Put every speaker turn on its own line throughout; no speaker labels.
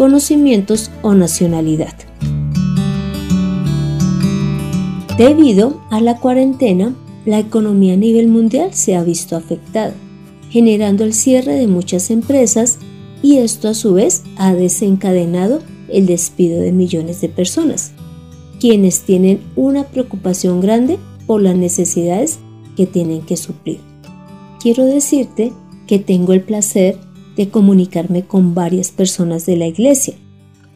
conocimientos o nacionalidad. Debido a la cuarentena, la economía a nivel mundial se ha visto afectada, generando el cierre de muchas empresas y esto a su vez ha desencadenado el despido de millones de personas, quienes tienen una preocupación grande por las necesidades que tienen que suplir. Quiero decirte que tengo el placer de comunicarme con varias personas de la iglesia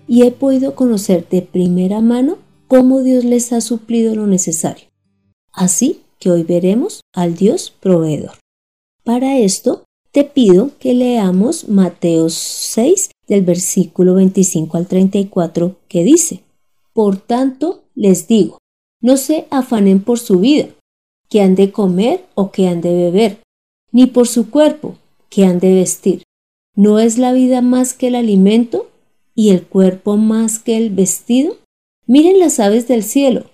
y he podido conocer de primera mano cómo Dios les ha suplido lo necesario. Así que hoy veremos al Dios proveedor. Para esto, te pido que leamos Mateo 6 del versículo 25 al 34 que dice, Por tanto, les digo, no se afanen por su vida, que han de comer o que han de beber, ni por su cuerpo, que han de vestir. ¿No es la vida más que el alimento y el cuerpo más que el vestido? Miren las aves del cielo,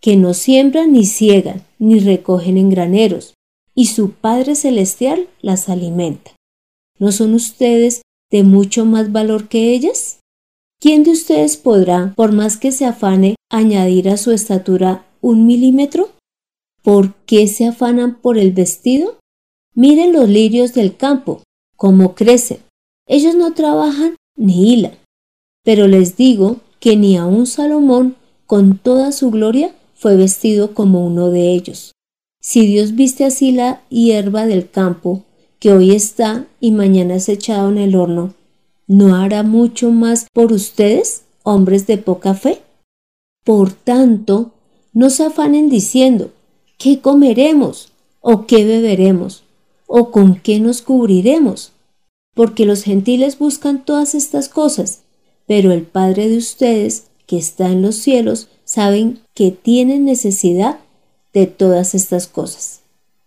que no siembran ni ciegan, ni recogen en graneros, y su Padre Celestial las alimenta. ¿No son ustedes de mucho más valor que ellas? ¿Quién de ustedes podrá, por más que se afane, añadir a su estatura un milímetro? ¿Por qué se afanan por el vestido? Miren los lirios del campo, cómo crecen. Ellos no trabajan ni hilan. Pero les digo que ni aun Salomón, con toda su gloria, fue vestido como uno de ellos. Si Dios viste así la hierba del campo, que hoy está y mañana es echado en el horno, ¿no hará mucho más por ustedes, hombres de poca fe? Por tanto, no se afanen diciendo, ¿qué comeremos? ¿O qué beberemos? ¿O con qué nos cubriremos? porque los gentiles buscan todas estas cosas, pero el Padre de ustedes, que está en los cielos, saben que tienen necesidad de todas estas cosas.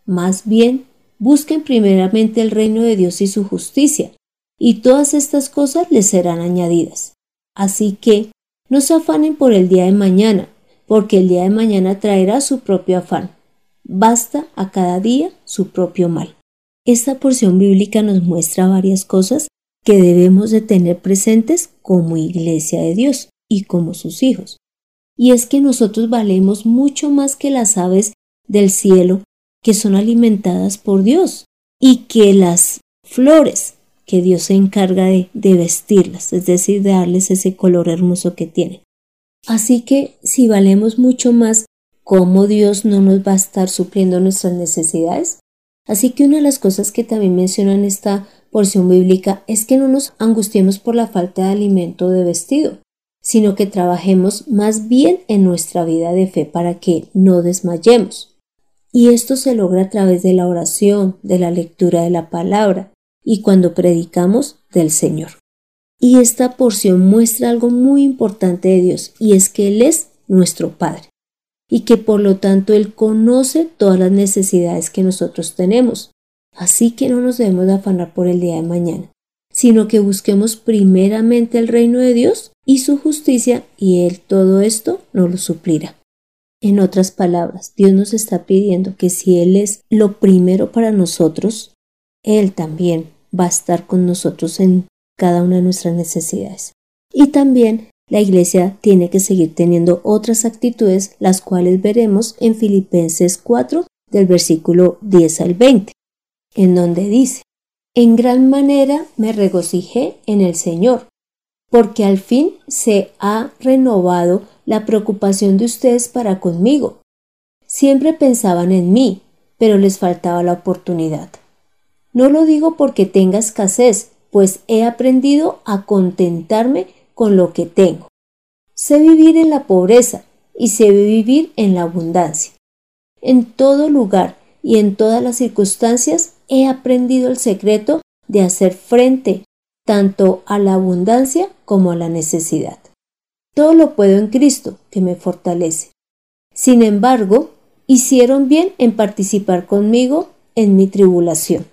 Más bien, busquen primeramente el reino de Dios y su justicia, y todas estas cosas les serán añadidas. Así que, no se afanen por el día de mañana, porque el día de mañana traerá su propio afán. Basta a cada día su propio mal. Esta porción bíblica nos muestra varias cosas que debemos de tener presentes como iglesia de Dios y como sus hijos. Y es que nosotros valemos mucho más que las aves del cielo que son alimentadas por Dios y que las flores que Dios se encarga de, de vestirlas, es decir, de darles ese color hermoso que tienen. Así que si valemos mucho más, ¿cómo Dios no nos va a estar supliendo nuestras necesidades? Así que una de las cosas que también menciona en esta porción bíblica es que no nos angustiemos por la falta de alimento o de vestido, sino que trabajemos más bien en nuestra vida de fe para que no desmayemos. Y esto se logra a través de la oración, de la lectura de la palabra y cuando predicamos del Señor. Y esta porción muestra algo muy importante de Dios y es que Él es nuestro Padre y que por lo tanto Él conoce todas las necesidades que nosotros tenemos. Así que no nos debemos de afanar por el día de mañana, sino que busquemos primeramente el reino de Dios y su justicia y Él todo esto nos lo suplirá. En otras palabras, Dios nos está pidiendo que si Él es lo primero para nosotros, Él también va a estar con nosotros en cada una de nuestras necesidades. Y también la Iglesia tiene que seguir teniendo otras actitudes, las cuales veremos en Filipenses 4 del versículo 10 al 20, en donde dice, En gran manera me regocijé en el Señor, porque al fin se ha renovado la preocupación de ustedes para conmigo. Siempre pensaban en mí, pero les faltaba la oportunidad. No lo digo porque tenga escasez, pues he aprendido a contentarme con lo que tengo. Sé vivir en la pobreza y sé vivir en la abundancia. En todo lugar y en todas las circunstancias he aprendido el secreto de hacer frente tanto a la abundancia como a la necesidad. todo lo puedo en Cristo, que me fortalece. Sin embargo, hicieron bien en participar conmigo en mi tribulación.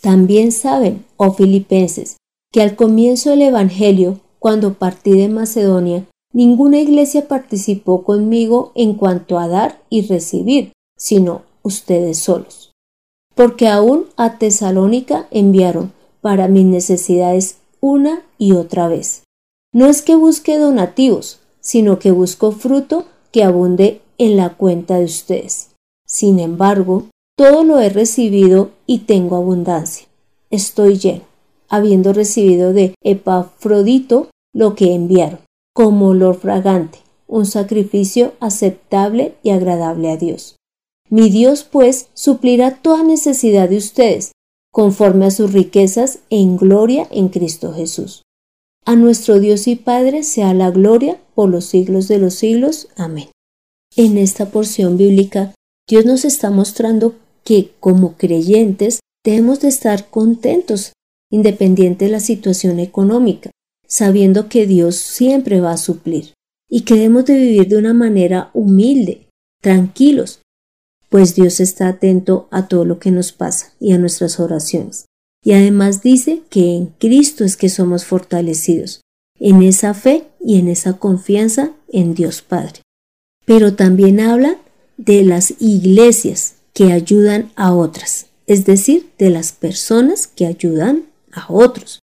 También saben, oh filipenses, que al comienzo del Evangelio, cuando partí de Macedonia, ninguna iglesia participó conmigo en cuanto a dar y recibir, sino ustedes solos. Porque aún a Tesalónica enviaron para mis necesidades una y otra vez. No es que busque donativos, sino que busco fruto que abunde en la cuenta de ustedes. Sin embargo, todo lo he recibido y tengo abundancia. Estoy lleno, habiendo recibido de Epafrodito lo que enviaron, como olor fragante, un sacrificio aceptable y agradable a Dios. Mi Dios, pues, suplirá toda necesidad de ustedes, conforme a sus riquezas en gloria en Cristo Jesús. A nuestro Dios y Padre sea la gloria por los siglos de los siglos. Amén. En esta porción bíblica, Dios nos está mostrando que como creyentes debemos de estar contentos, independiente de la situación económica, sabiendo que Dios siempre va a suplir y que debemos de vivir de una manera humilde, tranquilos, pues Dios está atento a todo lo que nos pasa y a nuestras oraciones. Y además dice que en Cristo es que somos fortalecidos, en esa fe y en esa confianza en Dios Padre. Pero también habla de las iglesias que ayudan a otras, es decir, de las personas que ayudan a otros.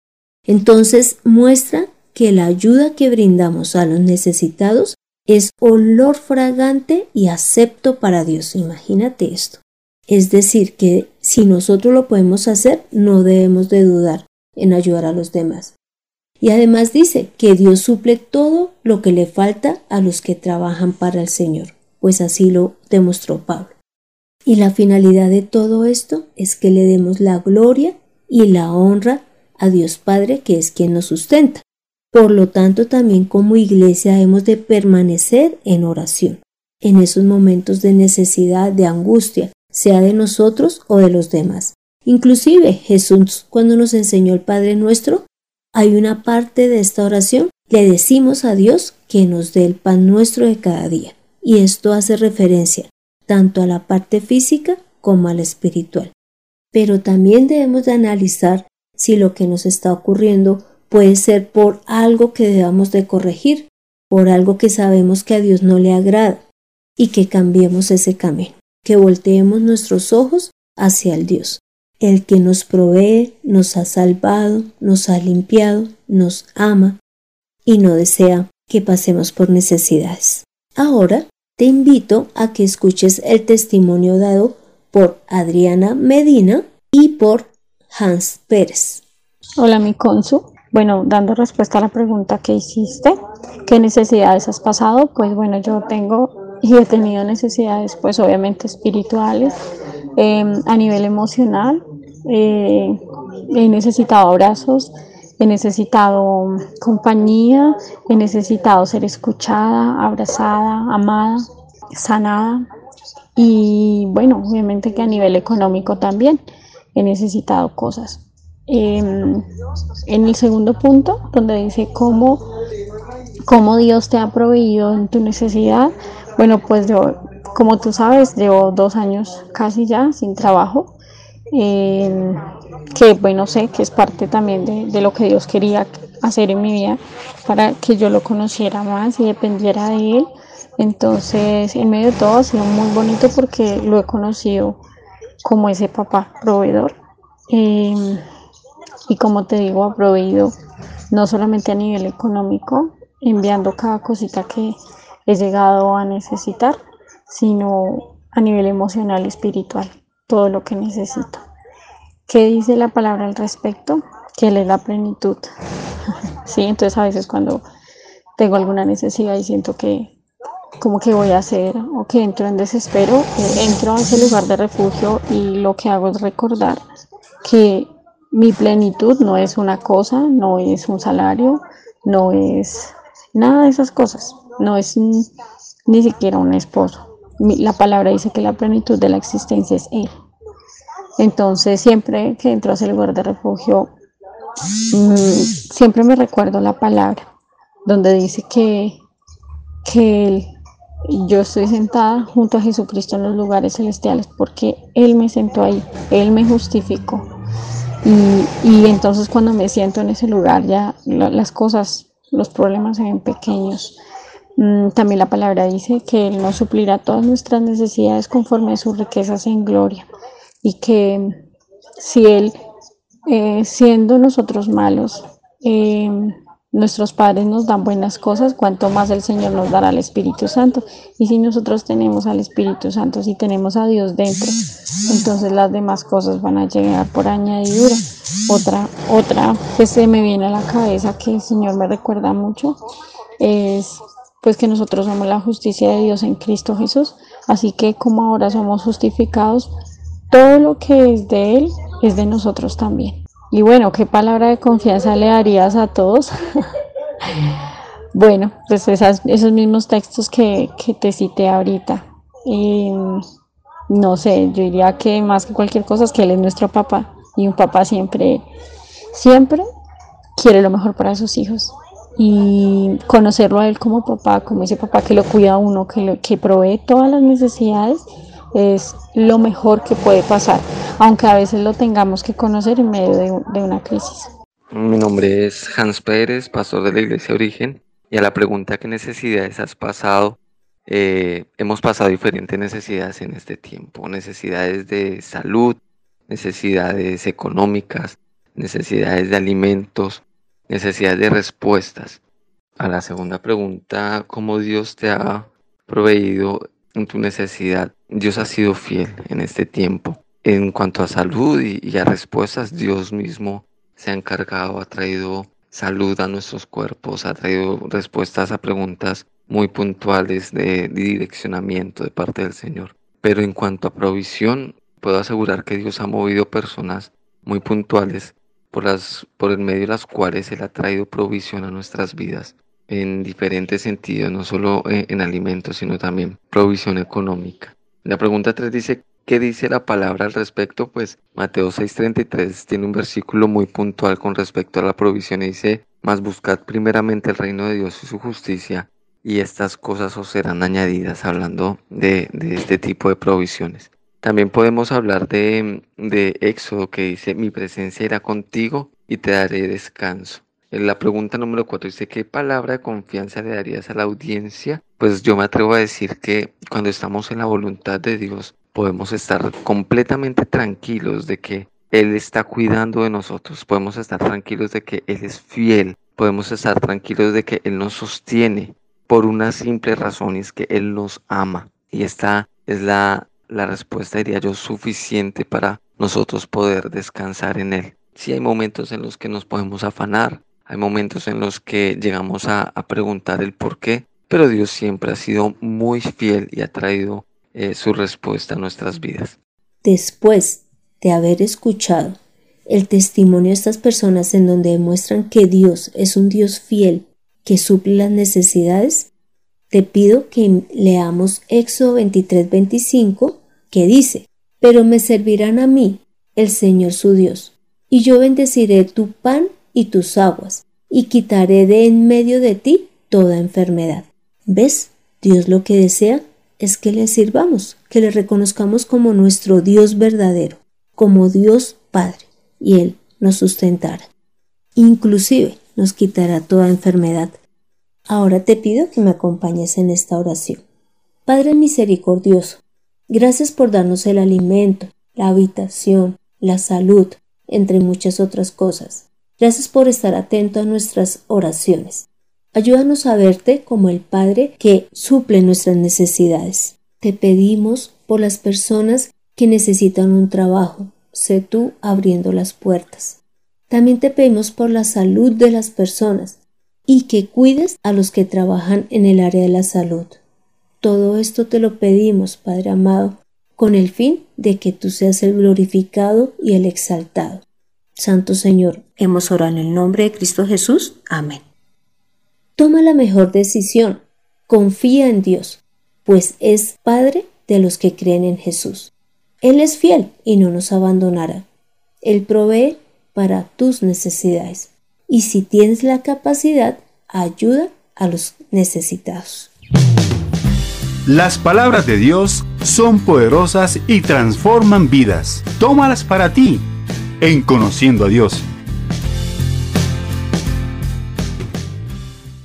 Entonces muestra que la ayuda que brindamos a los necesitados es olor fragante y acepto para Dios. Imagínate esto. Es decir, que si nosotros lo podemos hacer, no debemos de dudar en ayudar a los demás. Y además dice que Dios suple todo lo que le falta a los que trabajan para el Señor, pues así lo demostró Pablo. Y la finalidad de todo esto es que le demos la gloria y la honra a Dios Padre, que es quien nos sustenta. Por lo tanto, también como iglesia hemos de permanecer en oración, en esos momentos de necesidad, de angustia, sea de nosotros o de los demás. Inclusive Jesús, cuando nos enseñó el Padre nuestro, hay una parte de esta oración, le decimos a Dios que nos dé el pan nuestro de cada día. Y esto hace referencia tanto a la parte física como a la espiritual. Pero también debemos de analizar si lo que nos está ocurriendo puede ser por algo que debamos de corregir, por algo que sabemos que a Dios no le agrada, y que cambiemos ese camino que volteemos nuestros ojos hacia el Dios, el que nos provee, nos ha salvado, nos ha limpiado, nos ama y no desea que pasemos por necesidades. Ahora te invito a que escuches el testimonio dado por Adriana Medina y por Hans Pérez.
Hola, mi consu. Bueno, dando respuesta a la pregunta que hiciste, ¿qué necesidades has pasado? Pues bueno, yo tengo y he tenido necesidades pues obviamente espirituales, em, a nivel emocional, eh, he necesitado abrazos, he necesitado compañía, he necesitado ser escuchada, abrazada, amada, sanada y bueno, obviamente que a nivel económico también he necesitado cosas. Em, en el segundo punto, donde dice cómo, cómo Dios te ha proveído en tu necesidad, bueno, pues yo, como tú sabes, llevo dos años casi ya sin trabajo, eh, que bueno, sé que es parte también de, de, lo que Dios quería hacer en mi vida para que yo lo conociera más y dependiera de Él. Entonces, en medio de todo ha sido muy bonito porque lo he conocido como ese papá proveedor. Eh, y como te digo, ha proveído no solamente a nivel económico, enviando cada cosita que, he llegado a necesitar, sino a nivel emocional y espiritual, todo lo que necesito. ¿Qué dice la palabra al respecto? Que Él es la plenitud. sí, entonces a veces cuando tengo alguna necesidad y siento que como que voy a hacer o que entro en desespero, entro a ese lugar de refugio y lo que hago es recordar que mi plenitud no es una cosa, no es un salario, no es nada de esas cosas no es ni siquiera un esposo. La palabra dice que la plenitud de la existencia es Él. Entonces, siempre que entro a ese lugar de refugio, mm, siempre me recuerdo la palabra, donde dice que que Él, yo estoy sentada junto a Jesucristo en los lugares celestiales porque Él me sentó ahí, Él me justificó. Y, entonces cuando me siento en ese lugar ya las cosas, los problemas se ven pequeños. Mm, también la palabra dice que Él nos suplirá todas nuestras necesidades conforme a sus riquezas en gloria. Y que si Él, eh, siendo nosotros malos, eh, nuestros padres nos dan buenas cosas, cuanto más el Señor nos dará el Espíritu Santo. Y si nosotros tenemos al Espíritu Santo, si tenemos a Dios dentro, entonces las demás cosas van a llegar por añadidura. Otra, otra que se me viene a la cabeza que el Señor me recuerda mucho es pues que nosotros somos la justicia de Dios en Cristo Jesús. Así que como ahora somos justificados, todo lo que es de Él es de nosotros también. Y bueno, ¿qué palabra de confianza le darías a todos? bueno, pues esos mismos textos que, te cité ahorita. no sé, yo diría que más que cualquier cosa es que Él es nuestro papá. Y un papá siempre, siempre quiere lo mejor para sus hijos y conocerlo a él como papá, como ese papá que lo cuida a uno, que, que provee todas las necesidades, es lo mejor que puede pasar, aunque a veces lo tengamos que conocer en medio de, una crisis.
Mi nombre es Hans Pérez, pastor de la Iglesia Origen, y a la pregunta ¿qué necesidades has pasado? Eh, hemos pasado diferentes necesidades en este tiempo, necesidades de salud, necesidades económicas, necesidades de alimentos, necesidad de respuestas. A la segunda pregunta, ¿cómo Dios te ha proveído en tu necesidad? Dios ha sido fiel en este tiempo. En cuanto a salud y, a respuestas, Dios mismo se ha encargado, ha traído salud a nuestros cuerpos, ha traído respuestas a preguntas muy puntuales de direccionamiento de parte del Señor. Pero en cuanto a provisión, puedo asegurar que Dios ha movido personas muy puntuales por, por el medio de las cuales Él ha traído provisión a nuestras vidas en diferentes sentidos, no solo en, alimentos, sino también provisión económica. La pregunta 3 dice, ¿qué dice la palabra al respecto? Pues Mateo 6:33 tiene un versículo muy puntual con respecto a la provisión y dice, mas buscad primeramente el reino de Dios y su justicia, y estas cosas os serán añadidas, hablando de, de este tipo de provisiones. También podemos hablar de, de Éxodo que dice, mi presencia irá contigo y te daré descanso. La pregunta número cuatro dice, ¿qué palabra de confianza le darías a la audiencia? Pues yo me atrevo a decir que cuando estamos en la voluntad de Dios, podemos estar completamente tranquilos de que Él está cuidando de nosotros, podemos estar tranquilos de que Él es fiel, podemos estar tranquilos de que Él nos sostiene por una simple razón y es que Él nos ama. Y esta es la la respuesta diría yo suficiente para nosotros poder descansar en Él. Sí hay momentos en los que nos podemos afanar, hay momentos en los que llegamos a, preguntar el por qué, pero Dios siempre ha sido muy fiel y ha traído eh, su respuesta a nuestras vidas.
Después de haber escuchado el testimonio de estas personas en donde demuestran que Dios es un Dios fiel que suple las necesidades, te pido que leamos Éxodo 23-25 que dice, pero me servirán a mí el Señor su Dios, y yo bendeciré tu pan y tus aguas, y quitaré de en medio de ti toda enfermedad. ¿Ves? Dios lo que desea es que le sirvamos, que le reconozcamos como nuestro Dios verdadero, como Dios Padre, y Él nos sustentará. Inclusive nos quitará toda enfermedad. Ahora te pido que me acompañes en esta oración. Padre misericordioso, gracias por darnos el alimento, la habitación, la salud, entre muchas otras cosas. Gracias por estar atento a nuestras oraciones. Ayúdanos a verte como el Padre que suple nuestras necesidades. Te pedimos por las personas que necesitan un trabajo. Sé tú abriendo las puertas. También te pedimos por la salud de las personas, y que cuides a los que trabajan en el área de la salud. Todo esto te lo pedimos, Padre amado, con el fin de que tú seas el glorificado y el exaltado. Santo Señor, hemos orado en el nombre de Cristo Jesús. Amén. Toma la mejor decisión. Confía en Dios, pues es Padre de los que creen en Jesús. Él es fiel y no nos abandonará. Él provee para tus necesidades y si tienes la capacidad, ayuda a los necesitados.
Las palabras de Dios son poderosas y transforman vidas. Tómalas para ti en Conociendo a Dios.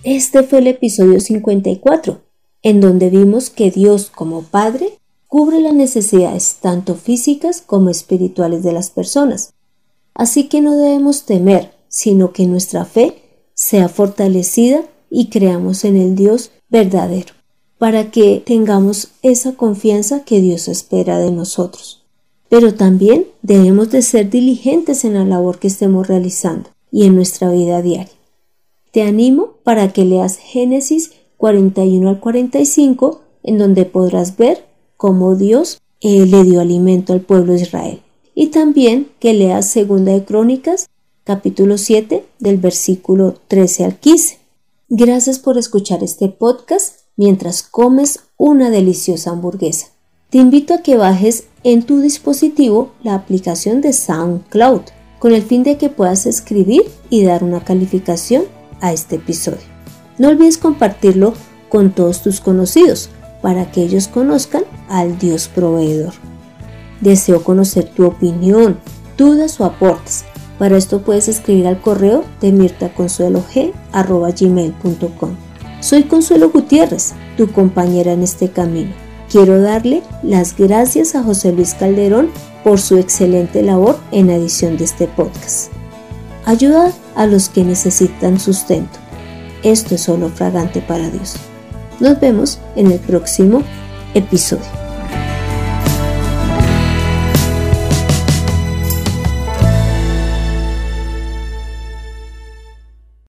Este fue el episodio 54, en donde vimos que Dios como Padre cubre las necesidades tanto físicas como espirituales de las personas. Así que no debemos temer, sino que nuestra fe sea fortalecida y creamos en el Dios verdadero para que tengamos esa confianza que Dios espera de nosotros. Pero también debemos de ser diligentes en la labor que estemos realizando y en nuestra vida diaria. Te animo para que leas Génesis 41 al 45, en donde podrás ver cómo Dios eh, le dio alimento al pueblo de Israel. Y también que leas Segunda de Crónicas, capítulo 7, del versículo 13 al 15. Gracias por escuchar este podcast mientras comes una deliciosa hamburguesa. Te invito a que bajes en tu dispositivo la aplicación de SoundCloud con el fin de que puedas escribir y dar una calificación a este episodio. No olvides compartirlo con todos tus conocidos para que ellos conozcan al Dios proveedor. Deseo conocer tu opinión, dudas o aportes. Para esto puedes escribir al correo de mirtaconsuelog.gmail.com. Soy Consuelo Gutiérrez, tu compañera en este camino. Quiero darle las gracias a José Luis Calderón por su excelente labor en la edición de este podcast. Ayuda a los que necesitan sustento. Esto es solo fragante para Dios. Nos vemos en el próximo episodio.